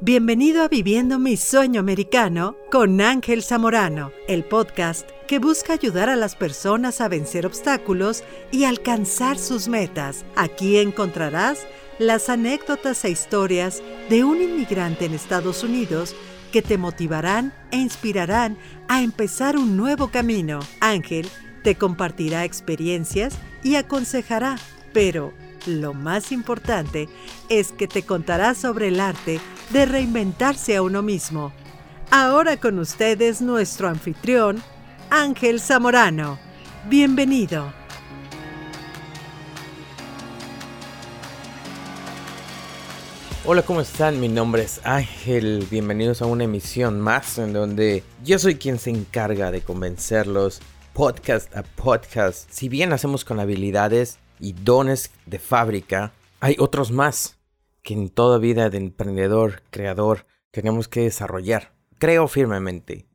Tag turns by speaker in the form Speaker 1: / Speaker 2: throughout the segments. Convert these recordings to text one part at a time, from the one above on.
Speaker 1: Bienvenido a Viviendo mi Sueño Americano con Ángel Zamorano, el podcast que busca ayudar a las personas a vencer obstáculos y alcanzar sus metas. Aquí encontrarás las anécdotas e historias de un inmigrante en Estados Unidos que te motivarán e inspirarán a empezar un nuevo camino. Ángel te compartirá experiencias y aconsejará, pero lo más importante es que te contará sobre el arte de reinventarse a uno mismo. Ahora con ustedes nuestro anfitrión, Ángel Zamorano. Bienvenido.
Speaker 2: Hola, ¿cómo están? Mi nombre es Ángel. Bienvenidos a una emisión más en donde yo soy quien se encarga de convencerlos podcast a podcast. Si bien hacemos con habilidades y dones de fábrica, hay otros más que en toda vida de emprendedor, creador, tenemos que desarrollar. Creo firmemente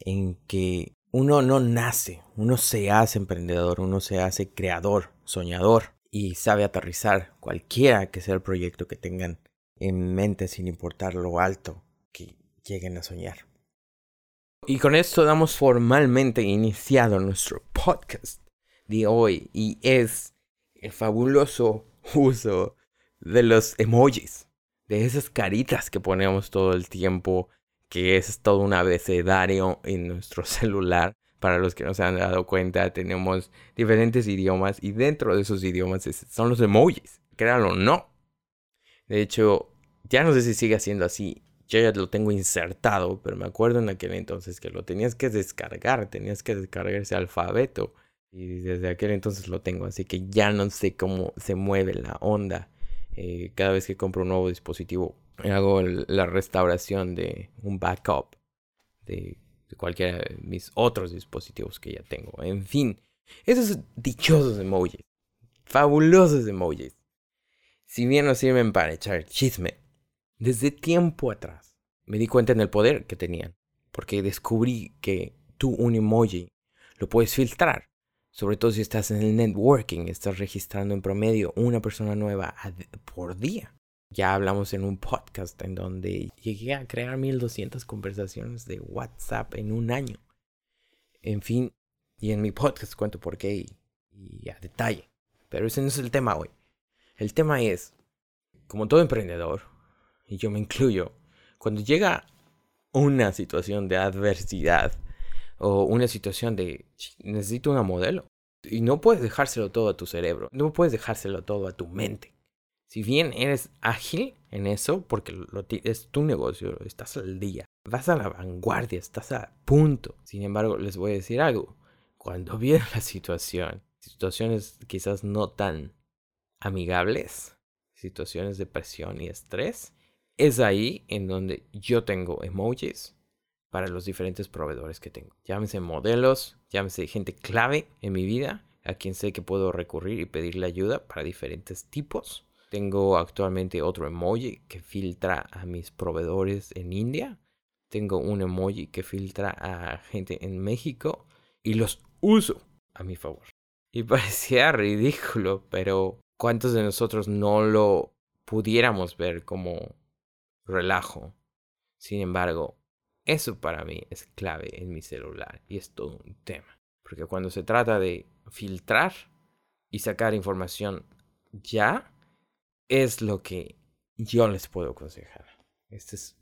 Speaker 2: en que uno no nace, uno se hace emprendedor, uno se hace creador, soñador y sabe aterrizar cualquiera que sea el proyecto que tengan en mente sin importar lo alto que lleguen a soñar. Y con esto damos formalmente iniciado nuestro podcast de hoy y es fabuloso uso de los emojis, de esas caritas que ponemos todo el tiempo, que es todo un abecedario en nuestro celular. Para los que no se han dado cuenta, tenemos diferentes idiomas y dentro de esos idiomas son los emojis, créanlo o no. De hecho, ya no sé si sigue siendo así. Yo ya lo tengo insertado, pero me acuerdo en aquel entonces que lo tenías que descargar, tenías que descargar ese alfabeto. Y desde aquel entonces lo tengo, así que ya no sé cómo se mueve la onda eh, cada vez que compro un nuevo dispositivo, hago la restauración de un backup de, cualquiera de mis otros dispositivos que ya tengo. En fin, esos dichosos emojis, fabulosos emojis, si bien nos sirven para echar chisme, desde tiempo atrás me di cuenta en el poder que tenían, porque descubrí que tú un emoji lo puedes filtrar sobre todo si estás en el networking, estás registrando en promedio una persona nueva por día. Ya hablamos en un podcast en donde llegué a crear 1200 conversaciones de WhatsApp en un año. En fin, y en mi podcast cuento por qué y, a detalle. Pero ese no es el tema hoy. El tema es, como todo emprendedor, y yo me incluyo, cuando llega una situación de adversidad, o una situación de necesito una modelo. Y no puedes dejárselo todo a tu cerebro, no puedes dejárselo todo a tu mente. Si bien eres ágil en eso, porque lo, es tu negocio, estás al día, vas a la vanguardia, estás a punto. Sin embargo, les voy a decir algo. Cuando viene la situación, situaciones quizás no tan amigables, situaciones de presión y estrés, es ahí en donde yo tengo emojis para los diferentes proveedores que tengo. Llámese modelos, llámese gente clave en mi vida, a quien sé que puedo recurrir y pedirle ayuda para diferentes tipos. Tengo actualmente otro emoji que filtra a mis proveedores en India. Tengo un emoji que filtra a gente en México y los uso a mi favor. Y parecía ridículo, pero ¿cuántos de nosotros no lo pudiéramos ver como relajo? Sin embargo, eso para mí es clave en mi celular y es todo un tema. Porque cuando se trata de filtrar y sacar información ya, es lo que yo les puedo aconsejar. Este es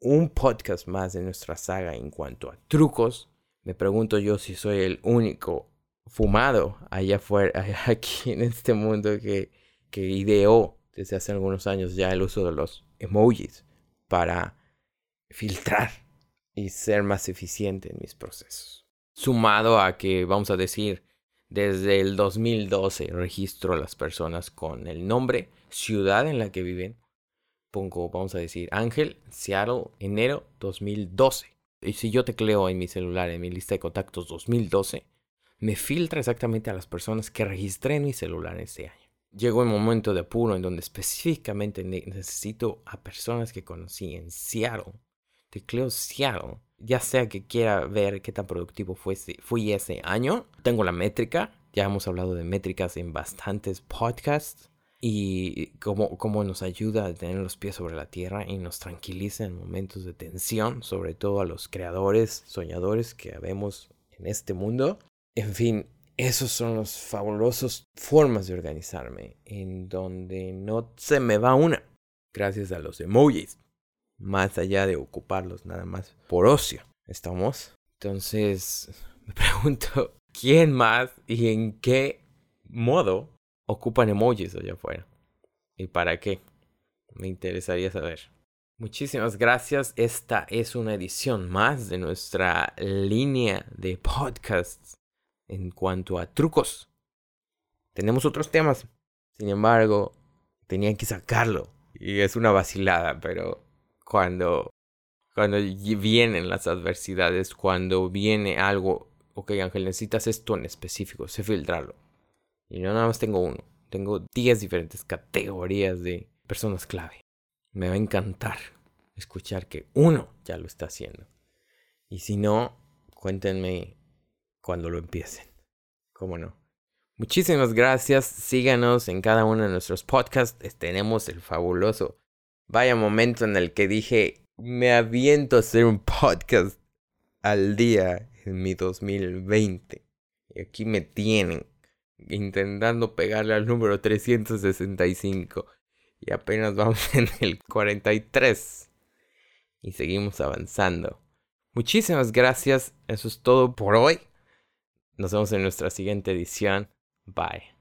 Speaker 2: un podcast más de nuestra saga en cuanto a trucos. Me pregunto yo si soy el único fumado allá afuera, aquí en este mundo que, que ideó desde hace algunos años ya el uso de los emojis para filtrar y ser más eficiente en mis procesos. Sumado a que, vamos a decir, desde el 2012 registro a las personas con el nombre, ciudad en la que viven. Pongo, vamos a decir, Ángel, Seattle, enero 2012. Y si yo tecleo en mi celular, en mi lista de contactos 2012, me filtra exactamente a las personas que registré en mi celular ese año. Llegó un momento de apuro en donde específicamente necesito a personas que conocí en Seattle tecleo Seattle. Ya sea que quiera ver qué tan productivo fue, fui ese año. Tengo la métrica. Ya hemos hablado de métricas en bastantes podcasts. y cómo, cómo nos ayuda a tener los pies sobre la tierra y nos tranquiliza en momentos de tensión, sobre todo a los creadores, soñadores que vemos en este mundo. En fin, esos son los fabulosos formas de organizarme en donde no se me va una gracias a los emojis más allá de ocuparlos nada más por ocio estamos entonces me pregunto quién más y en qué modo ocupan emojis allá afuera y para qué me interesaría saber Muchísimas gracias. Esta es una edición más de nuestra línea de podcasts en cuanto a trucos. Tenemos otros temas. Sin embargo, tenían que sacarlo. Y es una vacilada, pero cuando, cuando vienen las adversidades, cuando viene algo, ok Ángel, necesitas esto en específico, sé filtrarlo. Y no nada más tengo uno, tengo 10 diferentes categorías de personas clave. Me va a encantar escuchar que uno ya lo está haciendo. Y si no, cuéntenme cuando lo empiecen. ¿Cómo no? Muchísimas gracias. Síganos en cada uno de nuestros podcasts. Tenemos el fabuloso. Vaya momento en el que dije, me aviento a hacer un podcast al día en mi 2020. Y aquí me tienen intentando pegarle al número 365. Y apenas vamos en el 43. Y seguimos avanzando. Muchísimas gracias. Eso es todo por hoy. Nos vemos en nuestra siguiente edición. Bye.